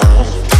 Oh.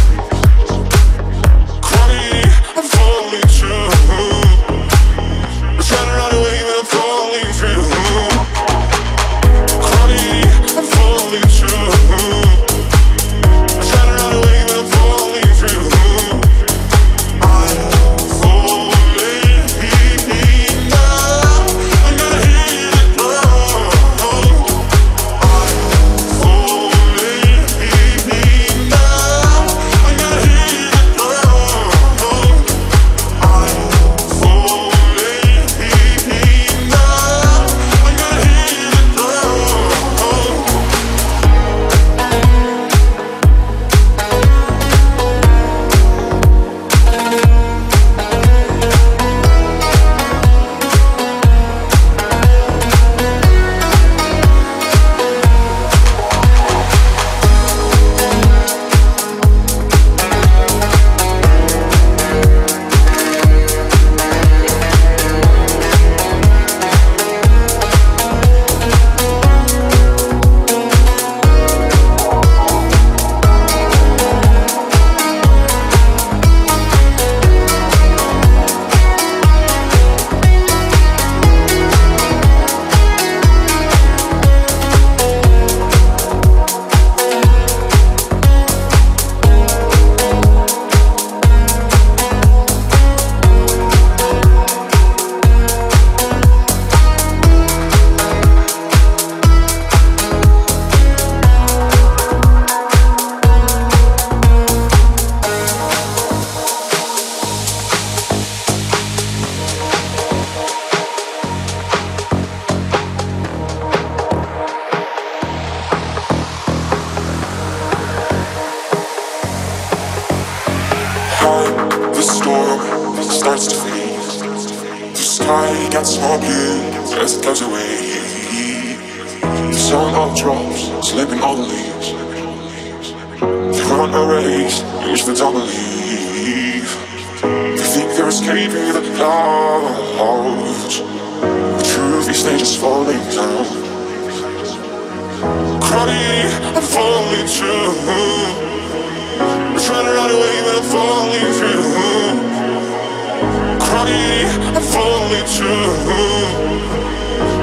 Too.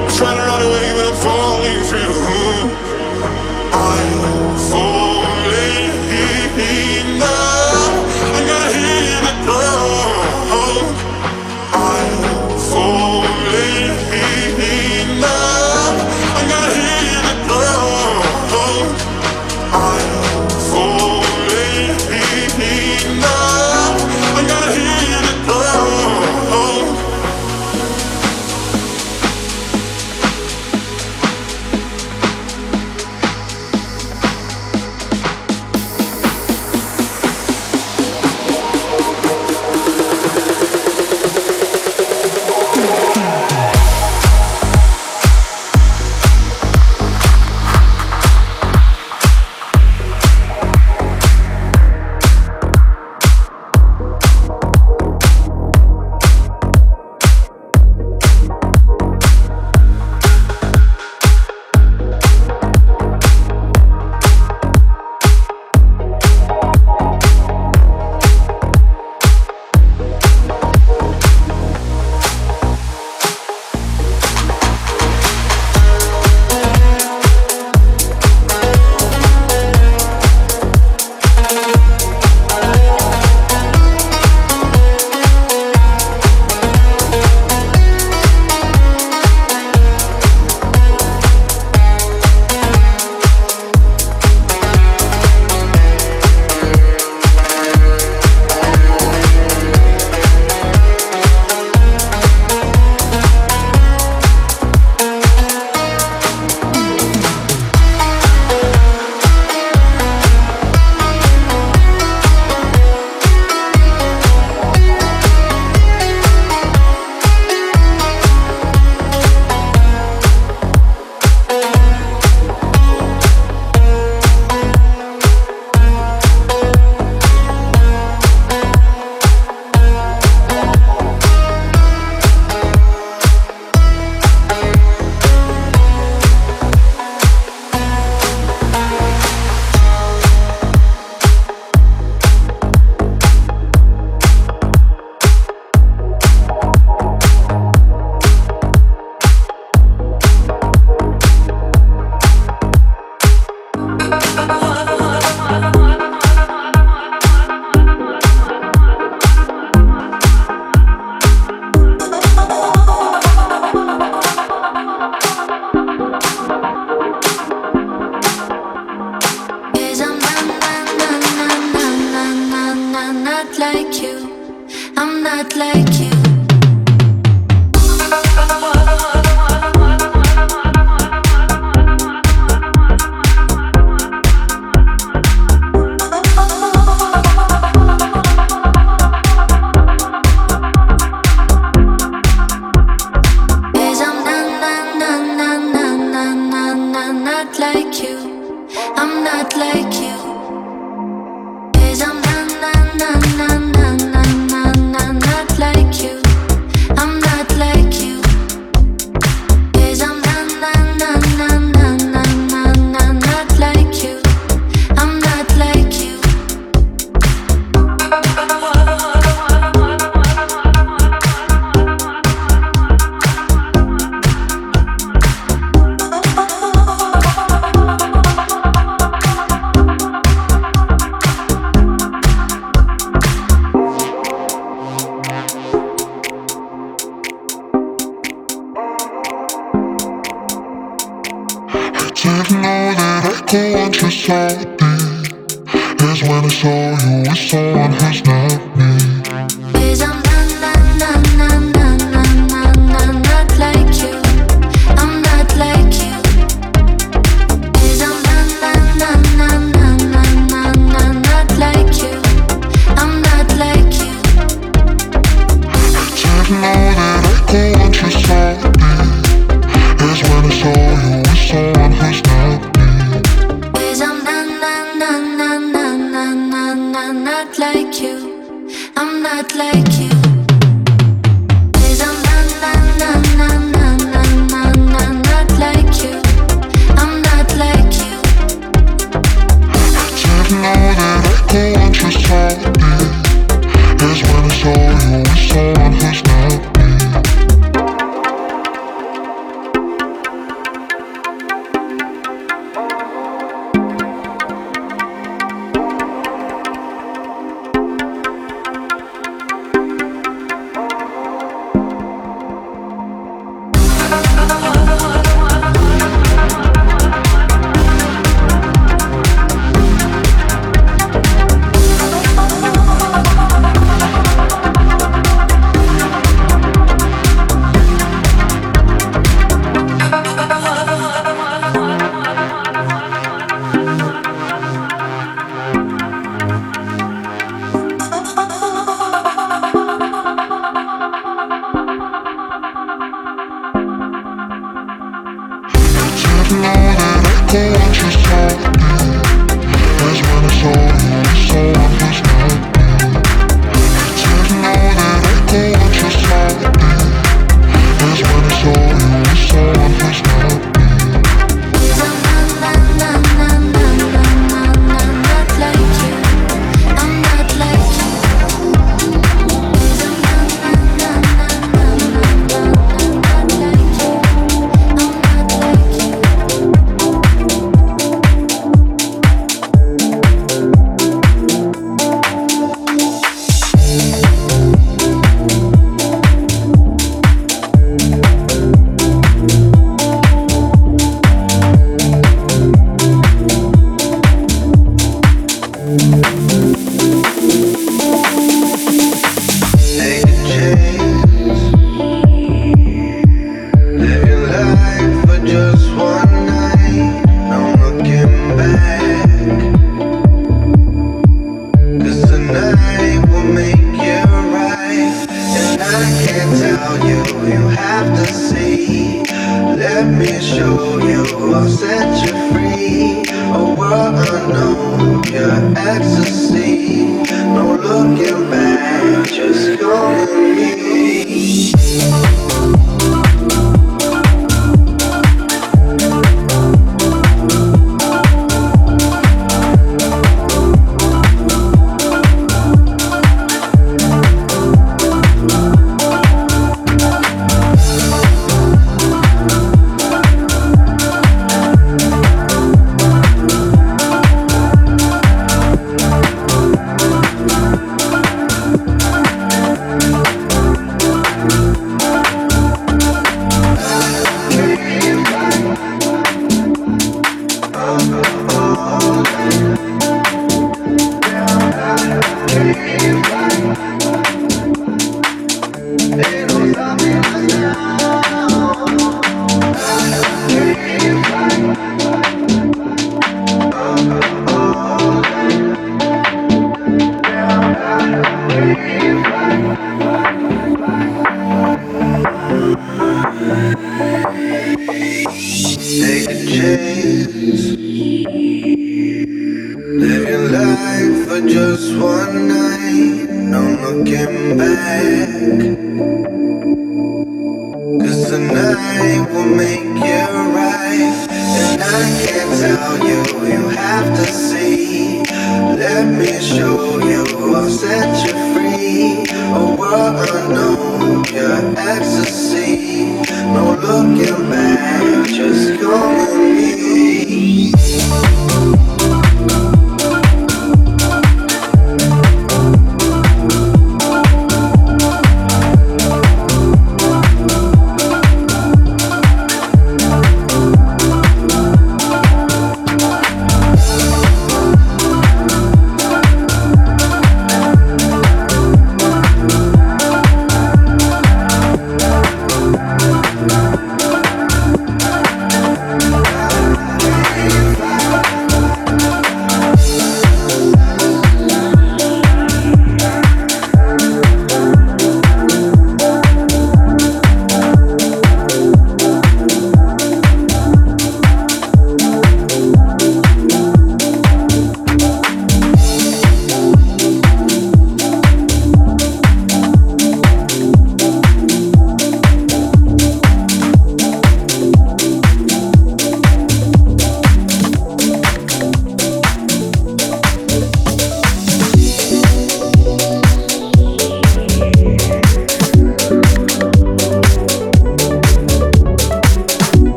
I'm trying to run away, but I'm falling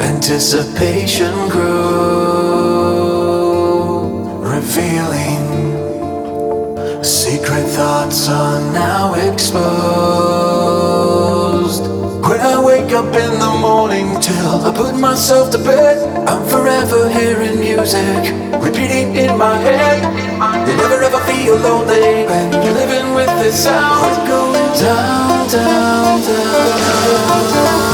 anticipation grows. revealing. Secret thoughts are now exposed. Up in the morning till I put myself to bed, I'm forever hearing music, repeating in my head. You never ever feel lonely when you're living with this sound going down, down, down. down.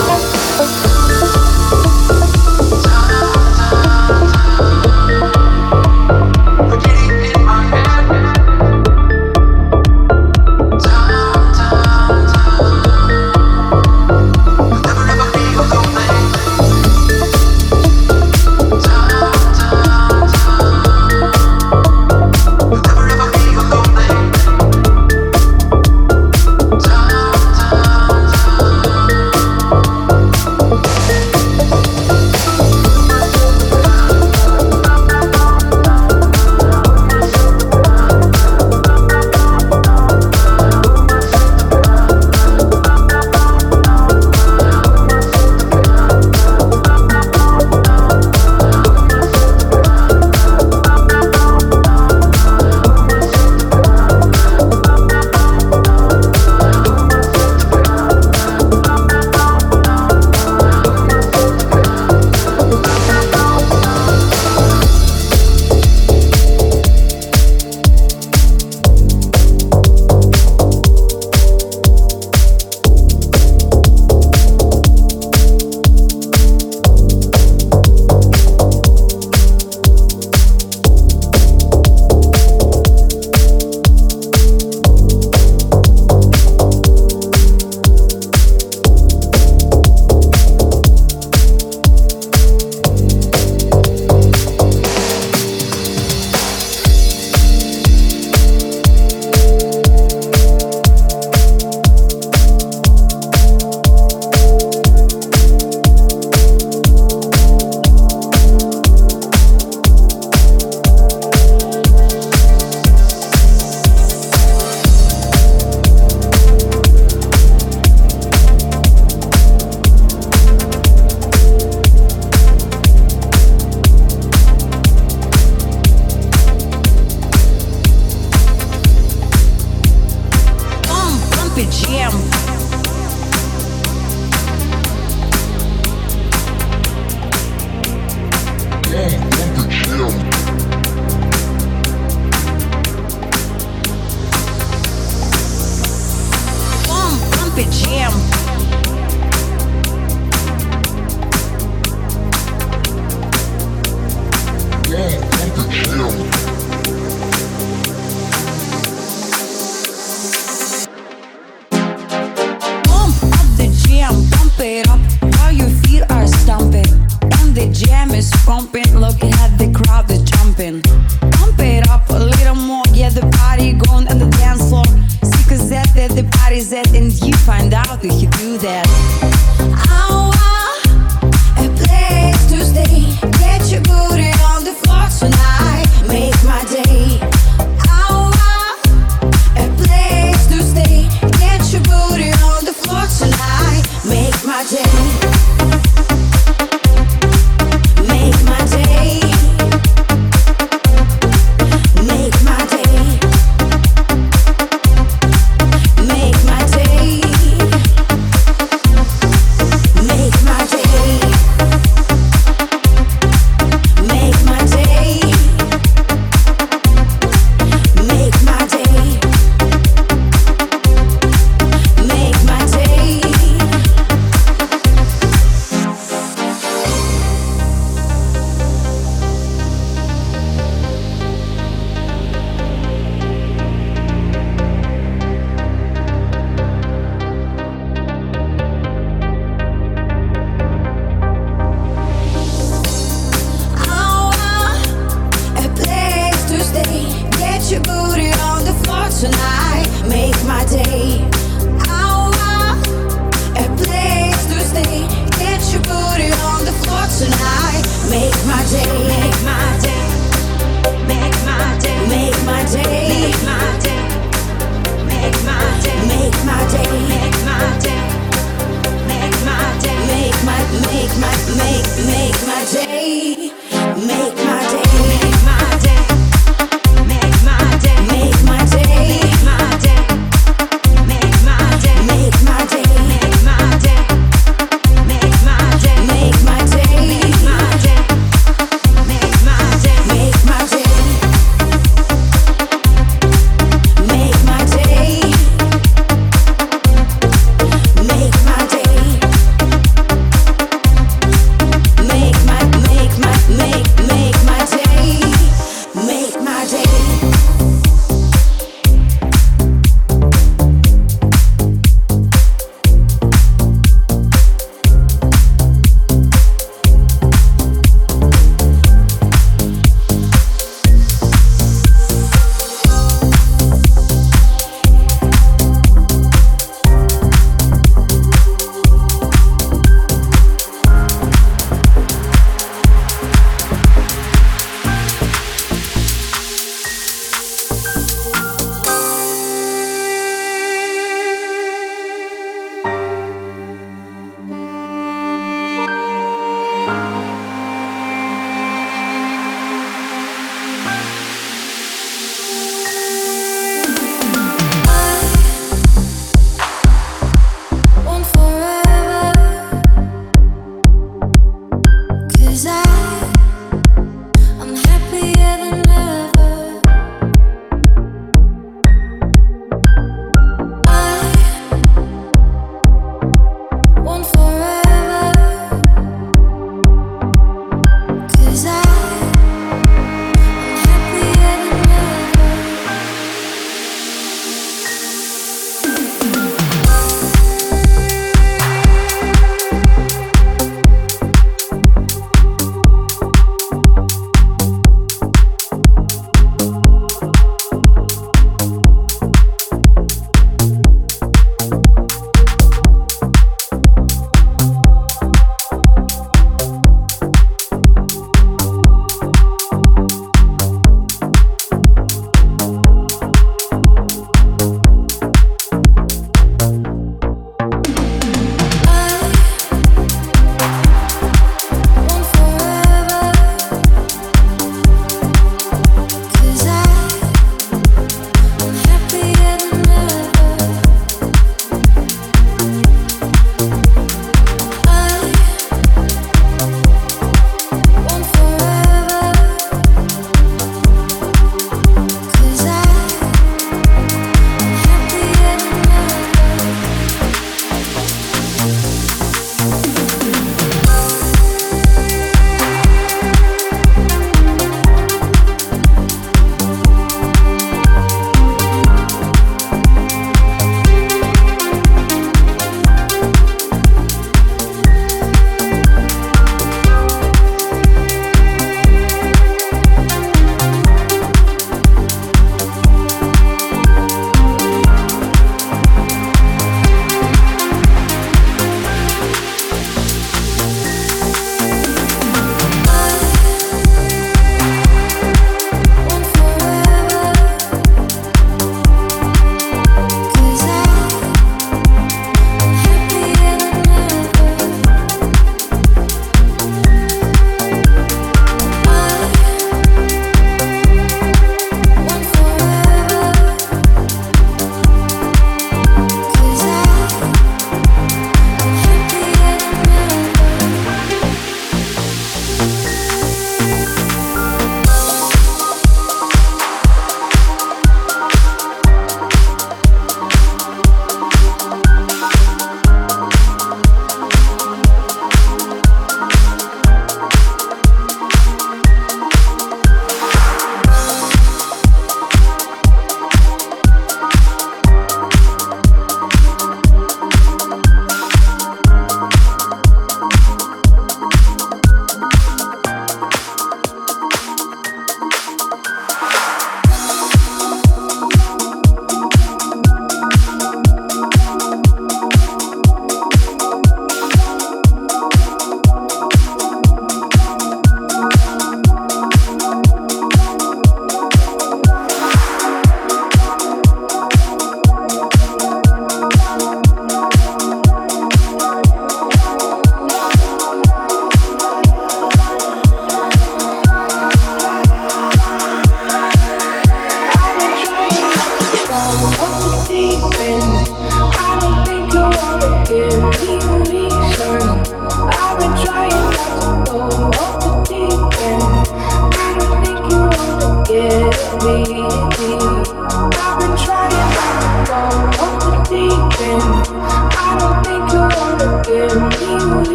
Make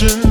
attention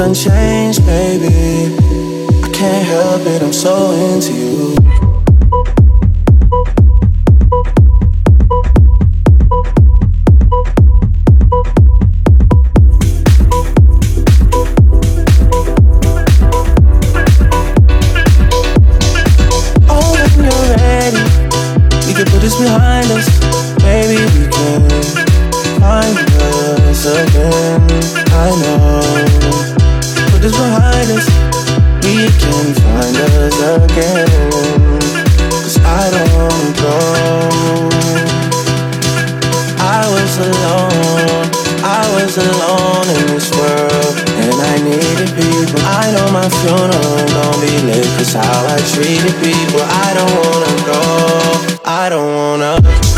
And my I know my funeral ain't gonna be lit, cause how I treated people. I don't wanna go, I don't wanna.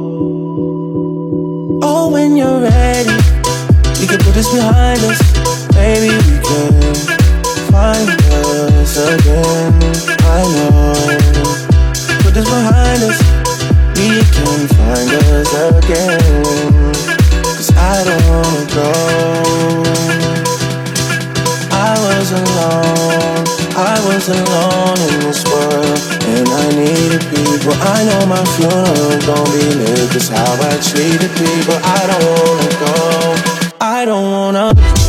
Put this behind us. Maybe we can find us again. I know. Put this behind us, we can find us again. Cause I don't wanna go. I was alone, I was alone in this world, and I needed people. I know my funeral gon' be lit, cause how I treated people. I don't wanna go, I don't wanna.